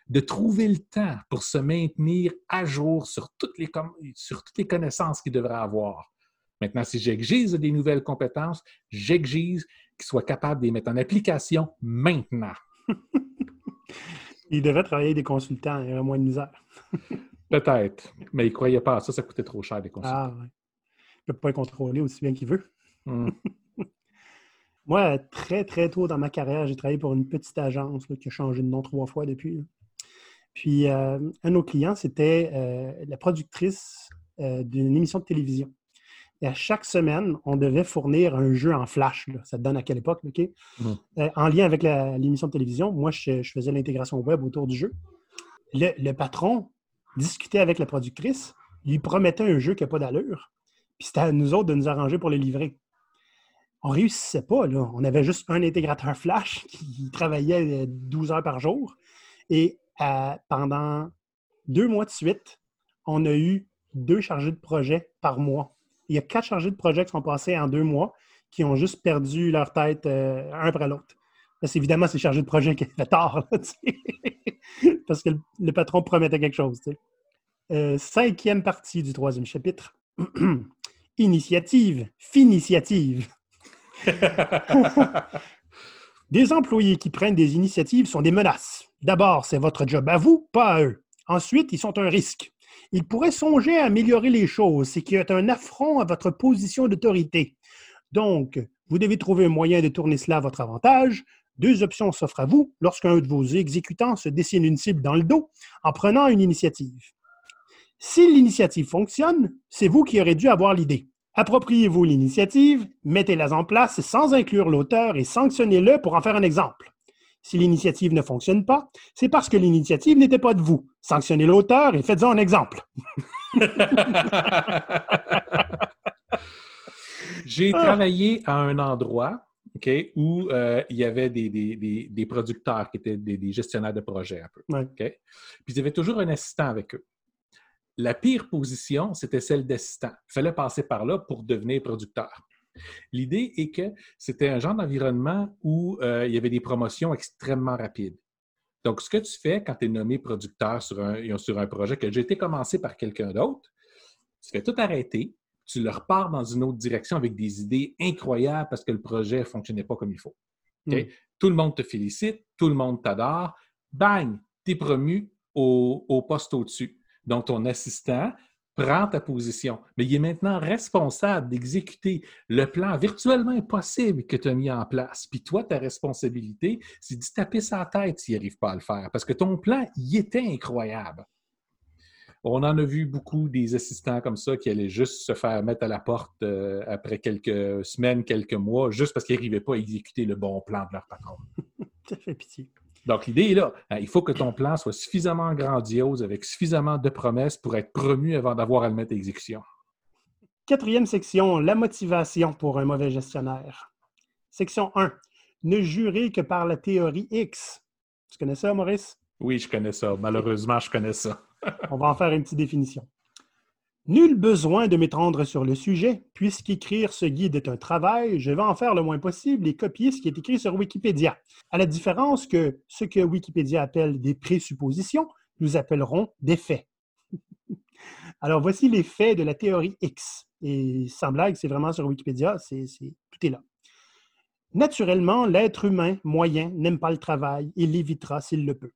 de trouver le temps pour se maintenir à jour sur toutes les, sur toutes les connaissances qu'ils devraient avoir. Maintenant, si j'exige des nouvelles compétences, j'exige qu'ils soient capables de les mettre en application maintenant. il devait travailler des consultants, il y aurait moins de misère. Peut-être, mais il ne croyait pas à ça, ça coûtait trop cher des consultants. Ah, ne peut pas contrôler aussi bien qu'il veut. Hmm. Moi, très, très tôt dans ma carrière, j'ai travaillé pour une petite agence qui a changé de nom trois fois depuis. Puis, euh, un de nos clients, c'était euh, la productrice euh, d'une émission de télévision. Et à chaque semaine, on devait fournir un jeu en flash. Ça te donne à quelle époque, OK? Hmm. en lien avec l'émission de télévision, moi, je, faisais l'intégration web autour du jeu. Le, le, patron discutait avec la productrice, lui promettait un jeu qui n'a pas d'allure. Puis c'était à nous autres de nous arranger pour les livrer. On réussissait pas, là. On avait juste un intégrateur Flash qui travaillait 12 heures par jour. Et euh, pendant deux mois de suite, on a eu deux chargés de projet par mois. Il y a quatre chargés de projet qui sont passés en deux mois qui ont juste perdu leur tête euh, un après l'autre. C'est évidemment ces chargés de projet qui fait tard, parce que le, patron promettait quelque chose. Euh, cinquième partie du troisième chapitre. Initiative, finitiative. des employés qui prennent des initiatives sont des menaces. D'abord, c'est votre job à vous, pas à eux. Ensuite, ils sont un risque. Ils pourraient songer à améliorer les choses, ce qui est un affront à votre position d'autorité. Donc, vous devez trouver un moyen de tourner cela à votre avantage. Deux options s'offrent à vous lorsqu'un de vos exécutants se dessine une cible dans le dos en prenant une initiative. Si l'initiative fonctionne, c'est vous qui aurez dû avoir l'idée. Appropriez-vous l'initiative, mettez-la en place sans inclure l'auteur et sanctionnez-le pour en faire un exemple. Si l'initiative ne fonctionne pas, c'est parce que l'initiative n'était pas de vous. Sanctionnez l'auteur et faites-en un exemple. J'ai ah. travaillé à un endroit où euh, il y avait des, producteurs qui étaient des, gestionnaires de projets un peu. Puis ils avaient toujours un assistant avec eux. La pire position, c'était celle d'assistant. Il fallait passer par là pour devenir producteur. L'idée est que c'était un genre d'environnement où euh, il y avait des promotions extrêmement rapides. Donc, ce que tu fais quand tu es nommé producteur sur un, sur un projet qui a déjà été commencé par quelqu'un d'autre, tu fais tout arrêter, tu le repars dans une autre direction avec des idées incroyables parce que le projet ne fonctionnait pas comme il faut. Hmm. Tout le monde te félicite, tout le monde t'adore. Bang, tu es promu au poste au-dessus. Donc, ton assistant prend ta position, mais il est maintenant responsable d'exécuter le plan virtuellement impossible que tu as mis en place. Puis toi, ta responsabilité, c'est d'y taper sa tête s'il n'arrive pas à le faire, parce que ton plan, il était incroyable. On en a vu beaucoup des assistants comme ça qui allaient juste se faire mettre à la porte euh, après quelques semaines, quelques mois, juste parce qu'ils n'arrivaient pas à exécuter le bon plan de leur patron. Ça fait pitié. Donc, l'idée est là. Hein, il faut que ton plan soit suffisamment grandiose, avec suffisamment de promesses pour être promu avant d'avoir à le mettre à exécution. Quatrième section, la motivation pour un mauvais gestionnaire. Section 1. Ne jurer que par la théorie X. Tu connais ça, Maurice? Oui, je connais ça. Malheureusement, je connais ça. On va en faire une petite définition. Nul besoin de m'étendre sur le sujet, puisqu'écrire ce guide est un travail, je vais en faire le moins possible et copier ce qui est écrit sur Wikipédia. À la différence que ce que Wikipédia appelle des présuppositions, nous appellerons des faits. Alors voici les faits de la théorie X. Et sans blague, c'est vraiment sur Wikipédia, c'est, tout est là. Naturellement, l'être humain moyen n'aime pas le travail et l'évitera s'il le peut.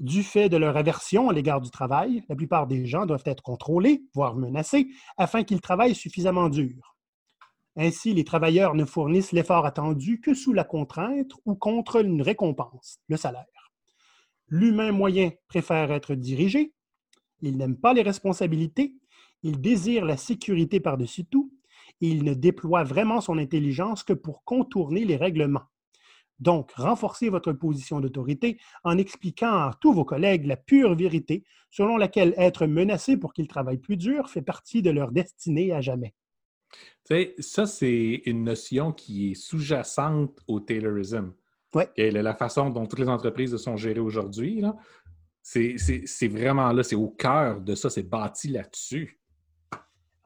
Du fait de leur aversion à l'égard du travail, la plupart des gens doivent être contrôlés, voire menacés, afin qu'ils travaillent suffisamment dur. Ainsi, les travailleurs ne fournissent l'effort attendu que sous la contrainte ou contre une récompense, le salaire. L'humain moyen préfère être dirigé, il n'aime pas les responsabilités, il désire la sécurité par-dessus tout, et il ne déploie vraiment son intelligence que pour contourner les règlements. Donc, renforcez votre position d'autorité en expliquant à tous vos collègues la pure vérité selon laquelle être menacé pour qu'ils travaillent plus dur fait partie de leur destinée à jamais. Tu sais, ça, c'est une notion qui est sous-jacente au Taylorism. Oui. La façon dont toutes les entreprises sont gérées aujourd'hui, c'est vraiment là, c'est au cœur de ça, c'est bâti là-dessus.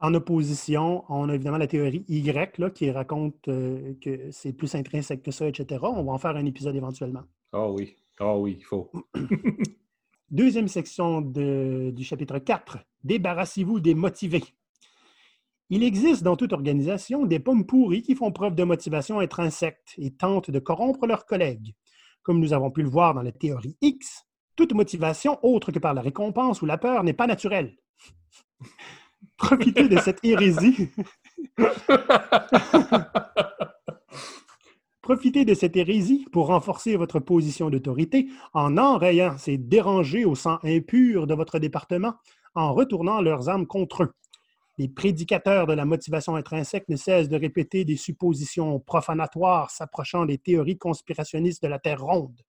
En opposition, on a évidemment la théorie Y là, qui raconte euh, que c'est plus intrinsèque que ça, etc. On va en faire un épisode éventuellement. Ah oh oui, ah oui, il faut. Deuxième section du chapitre 4. Débarrassez-vous des motivés. Il existe dans toute organisation des pommes pourries qui font preuve de motivation intrinsèque et tentent de corrompre leurs collègues. Comme nous avons pu le voir dans la théorie X, toute motivation autre que par la récompense ou la peur n'est pas naturelle. Profitez de cette hérésie. Profitez de cette hérésie pour renforcer votre position d'autorité en enrayant ces dérangés au sang impur de votre département, en retournant leurs âmes contre eux. Les prédicateurs de la motivation intrinsèque ne cessent de répéter des suppositions profanatoires s'approchant des théories conspirationnistes de la Terre ronde.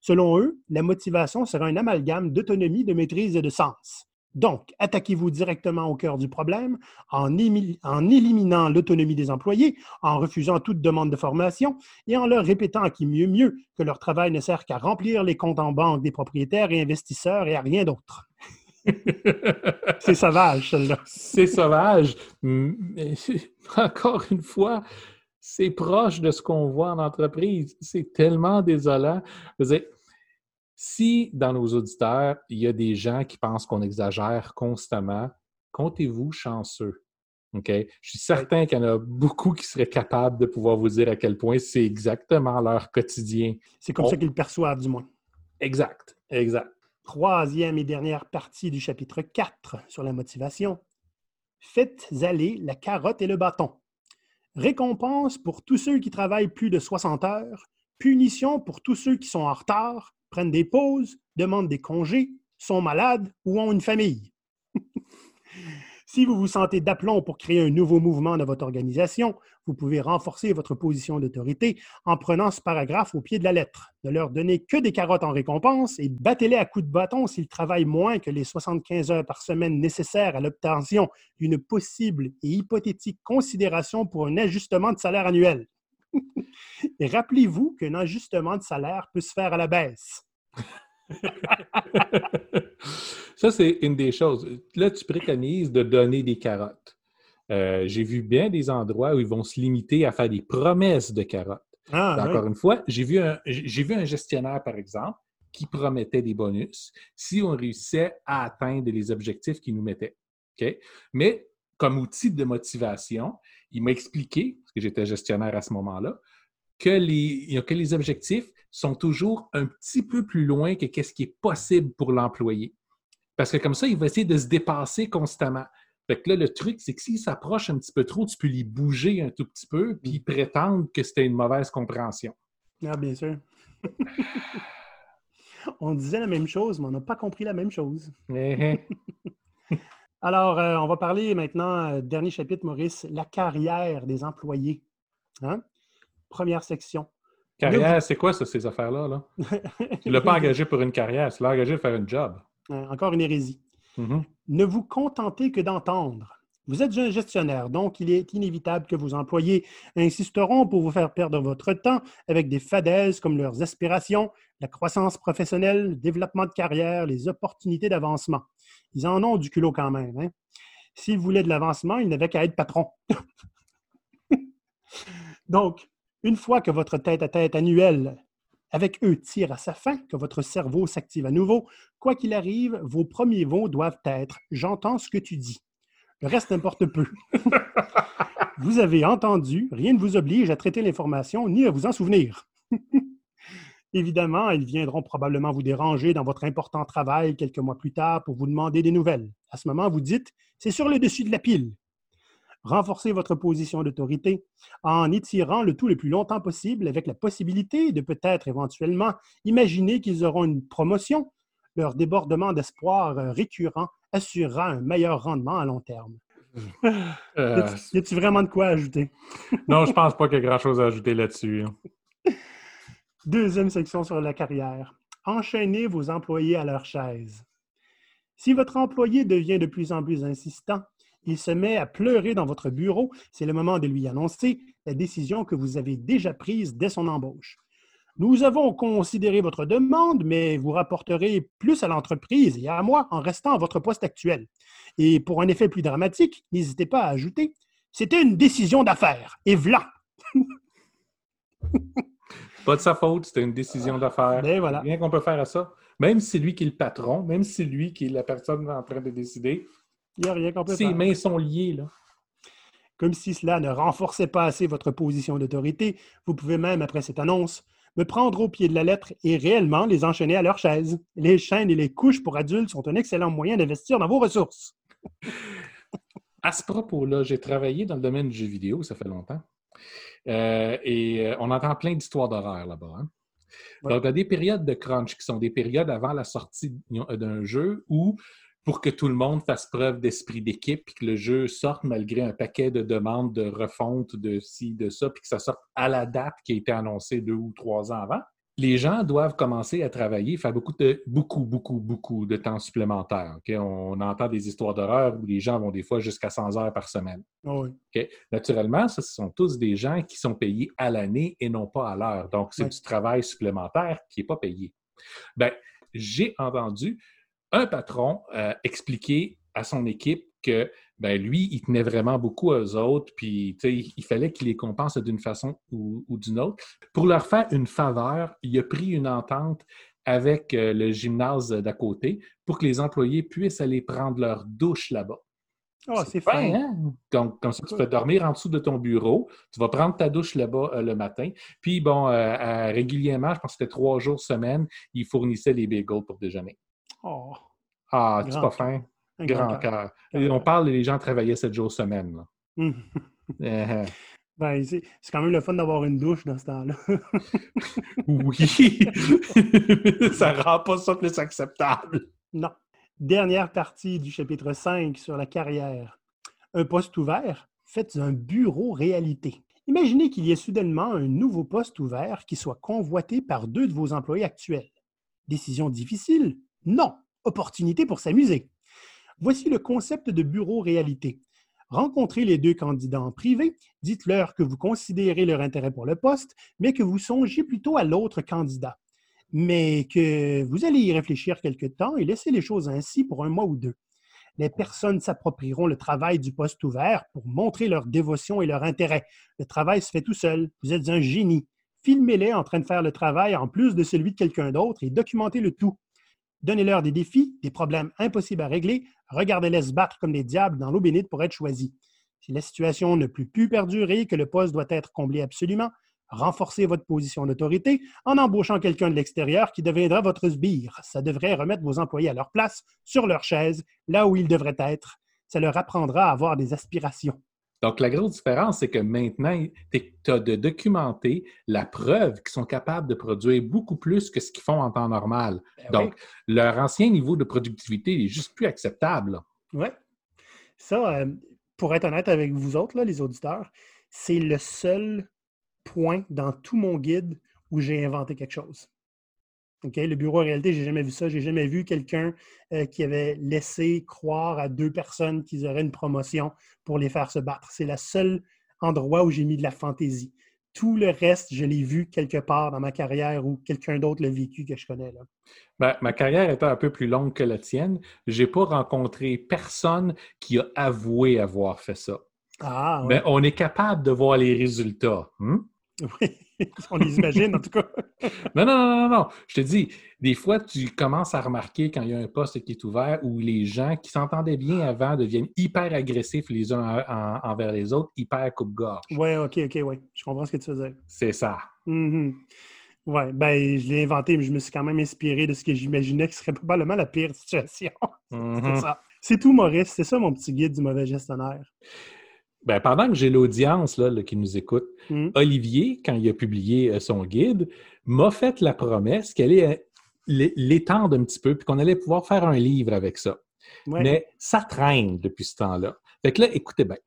Selon eux, la motivation sera un amalgame d'autonomie, de maîtrise et de sens. Donc, attaquez-vous directement au cœur du problème en, éliminant l'autonomie des employés, en refusant toute demande de formation et en leur répétant qui mieux mieux que leur travail ne sert qu'à remplir les comptes en banque des propriétaires et investisseurs et à rien d'autre. c'est sauvage, celle-là. C'est sauvage. Mais encore une fois, c'est proche de ce qu'on voit en entreprise. C'est tellement désolant. Si dans nos auditeurs, il y a des gens qui pensent qu'on exagère constamment, comptez-vous chanceux. OK? Je suis certain qu'il y en a beaucoup qui seraient capables de pouvoir vous dire à quel point c'est exactement leur quotidien. C'est comme ça qu'ils le perçoivent, du moins. Exact, exact. Troisième et dernière partie du chapitre 4 sur la motivation. Faites aller la carotte et le bâton. Récompense pour tous ceux qui travaillent plus de 60 heures, punition pour tous ceux qui sont en retard, prennent des pauses, demandent des congés, sont malades ou ont une famille. Si vous vous sentez d'aplomb pour créer un nouveau mouvement dans votre organisation, vous pouvez renforcer votre position d'autorité en prenant ce paragraphe au pied de la lettre. Ne leur donnez que des carottes en récompense et battez-les à coups de bâton s'ils travaillent moins que les 75 heures par semaine nécessaires à l'obtention d'une possible et hypothétique considération pour un ajustement de salaire annuel. Et rappelez-vous qu'un ajustement de salaire peut se faire à la baisse. Ça, c'est une des choses. Là, tu préconises de donner des carottes. Euh, j'ai vu bien des endroits où ils vont se limiter à faire des promesses de carottes. Ah, Encore une fois, j'ai vu, un, vu un gestionnaire, par exemple, qui promettait des bonus si on réussissait à atteindre les objectifs qu'il nous mettait. Mais comme outil de motivation, il m'a expliqué, parce que j'étais gestionnaire à ce moment-là, que les, que les objectifs sont toujours un petit peu plus loin que ce qui est possible pour l'employé. Parce que comme ça, il va essayer de se dépasser constamment. Fait que là, le truc, c'est que s'il s'approche un petit peu trop, tu peux les bouger un tout petit peu, puis prétendre que c'était une mauvaise compréhension. Ah, bien sûr. on disait la même chose, mais on n'a pas compris la même chose. Alors, euh, on va parler maintenant, euh, dernier chapitre, Maurice, la carrière des employés. Hein? Première section. Carrière, c'est quoi ça, ces affaires-là? Là? tu ne l'as pas engagé pour une carrière, tu l'as engagé pour faire un job. Euh, encore une hérésie. Mm-hmm. Ne vous contentez que d'entendre. Vous êtes un gestionnaire, donc il est inévitable que vos employés insisteront pour vous faire perdre votre temps avec des fadaises comme leurs aspirations, la croissance professionnelle, le développement de carrière, les opportunités d'avancement. Ils en ont du culot quand même. Hein? S'il voulait de l'avancement, il n'avait qu'à être patron. Donc, une fois que votre tête-à-tête annuel avec eux tire à sa fin, que votre cerveau s'active à nouveau, quoi qu'il arrive, vos premiers mots doivent être J'entends ce que tu dis. Le reste importe peu. vous avez entendu, rien ne vous oblige à traiter l'information ni à vous en souvenir. Évidemment, ils viendront probablement vous déranger dans votre important travail quelques mois plus tard pour vous demander des nouvelles. À ce moment, vous dites C'est sur le dessus de la pile. Renforcez votre position d'autorité en étirant le tout le plus longtemps possible avec la possibilité de peut-être éventuellement imaginer qu'ils auront une promotion. Leur débordement d'espoir récurrent assurera un meilleur rendement à long terme. Euh, y a-t-il vraiment de quoi ajouter? non, je pense pas qu'il y ait grand-chose à ajouter là-dessus. Hein. Deuxième section sur la carrière. Enchaînez vos employés à leur chaise. Si votre employé devient de plus en plus insistant, il se met à pleurer dans votre bureau, c'est le moment de lui annoncer la décision que vous avez déjà prise dès son embauche. Nous avons considéré votre demande, mais vous rapporterez plus à l'entreprise et à moi en restant à votre poste actuel. Et pour un effet plus dramatique, n'hésitez pas à ajouter C'était une décision d'affaires. Et voilà Pas de sa faute, c'était une décision d'affaires. Ben voilà. Rien qu'on peut faire à ça. Même si c'est lui qui est le patron, même si c'est lui qui est la personne en train de décider, il n'y a rien qu'on peut Ses mains sont liées, là. Comme si cela ne renforçait pas assez votre position d'autorité, vous pouvez même, après cette annonce, me prendre au pied de la lettre et réellement les enchaîner à leur chaise. Les chaînes et les couches pour adultes sont un excellent moyen d'investir dans vos ressources. à ce propos-là, j'ai travaillé dans le domaine du jeu vidéo, ça fait longtemps. Euh, et euh, on entend plein d'histoires d'horreur là-bas. Hein. Donc, il y a des périodes de crunch qui sont des périodes avant la sortie d'un jeu où, pour que tout le monde fasse preuve d'esprit d'équipe, puis que le jeu sorte malgré un paquet de demandes de refonte de ci, de ça, puis que ça sorte à la date qui a été annoncée deux ou trois ans avant, les gens doivent commencer à travailler, faire beaucoup, de, beaucoup, beaucoup, beaucoup de temps supplémentaire. On entend des histoires d'horreur où les gens vont des fois jusqu'à 100 heures par semaine. Ah Naturellement, ce sont tous des gens qui sont payés à l'année et non pas à l'heure. Donc, c'est du travail supplémentaire qui n'est pas payé. Ben, j'ai entendu un patron euh, expliquer à son équipe que ben, lui, il tenait vraiment beaucoup aux autres, puis il fallait qu'il les compense d'une façon ou, d'une autre. Pour leur faire une faveur, il a pris une entente avec euh, le gymnase d'à côté pour que les employés puissent aller prendre leur douche là-bas. Oh, c'est fin. Hein? Donc, comme ça, tu peux dormir en dessous de ton bureau. Tu vas prendre ta douche là-bas euh, le matin. Puis, bon, régulièrement, je pense que c'était trois jours semaine, ils fournissaient les bagels pour déjeuner. Oh. Ah, c'est pas fin. Grand, cœur. On parle, les gens travaillaient sept jours semaine. Eh. ben, c'est quand même le fun d'avoir une douche dans ce temps-là. oui. ça rend pas ça plus acceptable. Non. Dernière partie du chapitre 5 sur la carrière. Un poste ouvert, faites un bureau réalité. Imaginez qu'il y ait soudainement un nouveau poste ouvert qui soit convoité par deux de vos employés actuels. Décision difficile? Non opportunité pour s'amuser? Voici le concept de bureau réalité. Rencontrez les deux candidats en privé, dites-leur que vous considérez leur intérêt pour le poste, mais que vous songez plutôt à l'autre candidat, mais que vous allez y réfléchir quelque temps et laisser les choses ainsi pour un mois ou deux. Les personnes s'approprieront le travail du poste ouvert pour montrer leur dévotion et leur intérêt. Le travail se fait tout seul. Vous êtes un génie. Filmez-les en train de faire le travail en plus de celui de quelqu'un d'autre et documentez le tout. Donnez-leur des défis, des problèmes impossibles à régler, regardez-les se battre comme des diables dans l'eau bénite pour être choisis. Si la situation ne peut plus perdurer, que le poste doit être comblé absolument, renforcez votre position d'autorité en embauchant quelqu'un de l'extérieur qui deviendra votre sbire. Ça devrait remettre vos employés à leur place, sur leur chaise, là où ils devraient être. Ça leur apprendra à avoir des aspirations. Donc, la grosse différence, c'est que maintenant, tu as de documenter la preuve qu'ils sont capables de produire beaucoup plus que ce qu'ils font en temps normal. Ben Donc, leur ancien niveau de productivité n'est juste plus acceptable. Oui. Ça, euh, pour être honnête avec vous autres, les auditeurs, c'est le seul point dans tout mon guide où j'ai inventé quelque chose. Le bureau en réalité, j'ai jamais vu ça. J'ai jamais vu quelqu'un euh, qui avait laissé croire à deux personnes qu'ils auraient une promotion pour les faire se battre. C'est le seul endroit où j'ai mis de la fantaisie. tout le reste, je l'ai vu quelque part dans ma carrière ou quelqu'un d'autre l'a vécu que je connais. Là. Ben, ma carrière étant un peu plus longue que la tienne, j'ai pas rencontré personne qui a avoué avoir fait ça. Ah, Mais on est capable de voir les résultats. hein? Oui, on les imagine en tout cas. Non, non, non, non, non. Je te dis, des fois, tu commences à remarquer quand il y a un poste qui est ouvert où les gens qui s'entendaient bien avant deviennent hyper agressifs les uns en- en- envers les autres, hyper coupe-gorge. Oui, OK, OK, oui. Je comprends ce que tu veux dire. C'est ça. Mhm. Ouais, ben, je l'ai inventé, mais je me suis quand même inspiré de ce que j'imaginais qui serait probablement la pire situation. Mhm. C'est ça. C'est tout, Maurice. C'est ça mon petit guide du mauvais gestionnaire. Ben, pendant que j'ai l'audience là, là, qui nous écoute, Mhm. Olivier, quand il a publié euh, son guide, m'a fait la promesse qu'elle allait euh, l'é- l'étendre un petit peu, puis qu'on allait pouvoir faire un livre avec ça. Ouais. Mais ça traîne depuis ce temps-là. Fait que là, écoutez bien.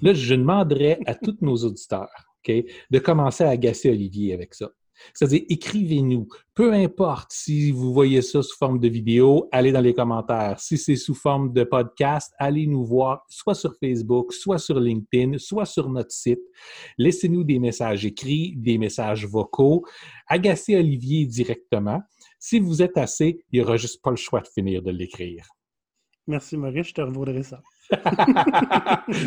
Là, je demanderais à tous nos auditeurs de commencer à agacer Olivier avec ça. C'est-à-dire, écrivez-nous. Peu importe si vous voyez ça sous forme de vidéo, allez dans les commentaires. Si c'est sous forme de podcast, allez nous voir soit sur Facebook, soit sur LinkedIn, soit sur notre site. Laissez-nous des messages écrits, des messages vocaux. Agacez Olivier directement. Si vous êtes assez, il n'y aura juste pas le choix de finir de l'écrire. Merci, Maurice. Je te revaudrai ça.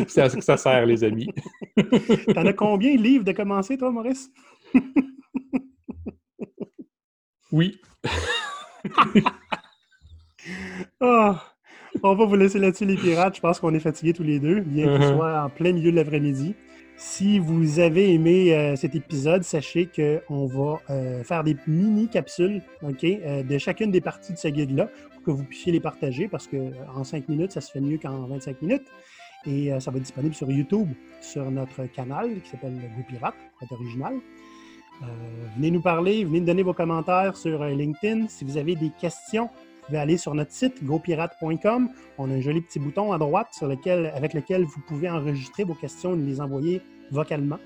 c'est à ça que ça sert, les amis. T'en as combien de livres de commencer, toi, Maurice? Oui. Ah, on va vous laisser là-dessus, les pirates. Je pense qu'on est fatigués tous les deux, bien qu'il Mhm. soit en plein milieu de l'après-midi. Si vous avez aimé euh, cet épisode, sachez qu'on va euh, faire des mini-capsules euh, de chacune des parties de ce guide-là pour que vous puissiez les partager parce qu'en 5 minutes, ça se fait mieux qu'en 25 minutes. Et ça va être disponible sur YouTube, sur notre canal qui s'appelle Go Pirate, pour être original. Euh, venez nous parler, venez nous donner vos commentaires sur euh, LinkedIn. Si vous avez des questions, vous pouvez aller sur notre site gopirate.com. On a un joli petit bouton à droite sur lequel, avec lequel vous pouvez enregistrer vos questions et nous les envoyer vocalement.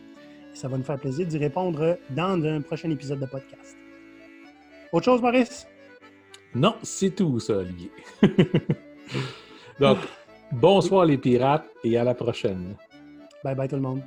Et ça va nous faire plaisir d'y répondre dans un prochain épisode de podcast. Autre chose, Maurice? Non, c'est tout ça, Olivier. Donc, bonsoir les pirates et à la prochaine. Bye bye tout le monde.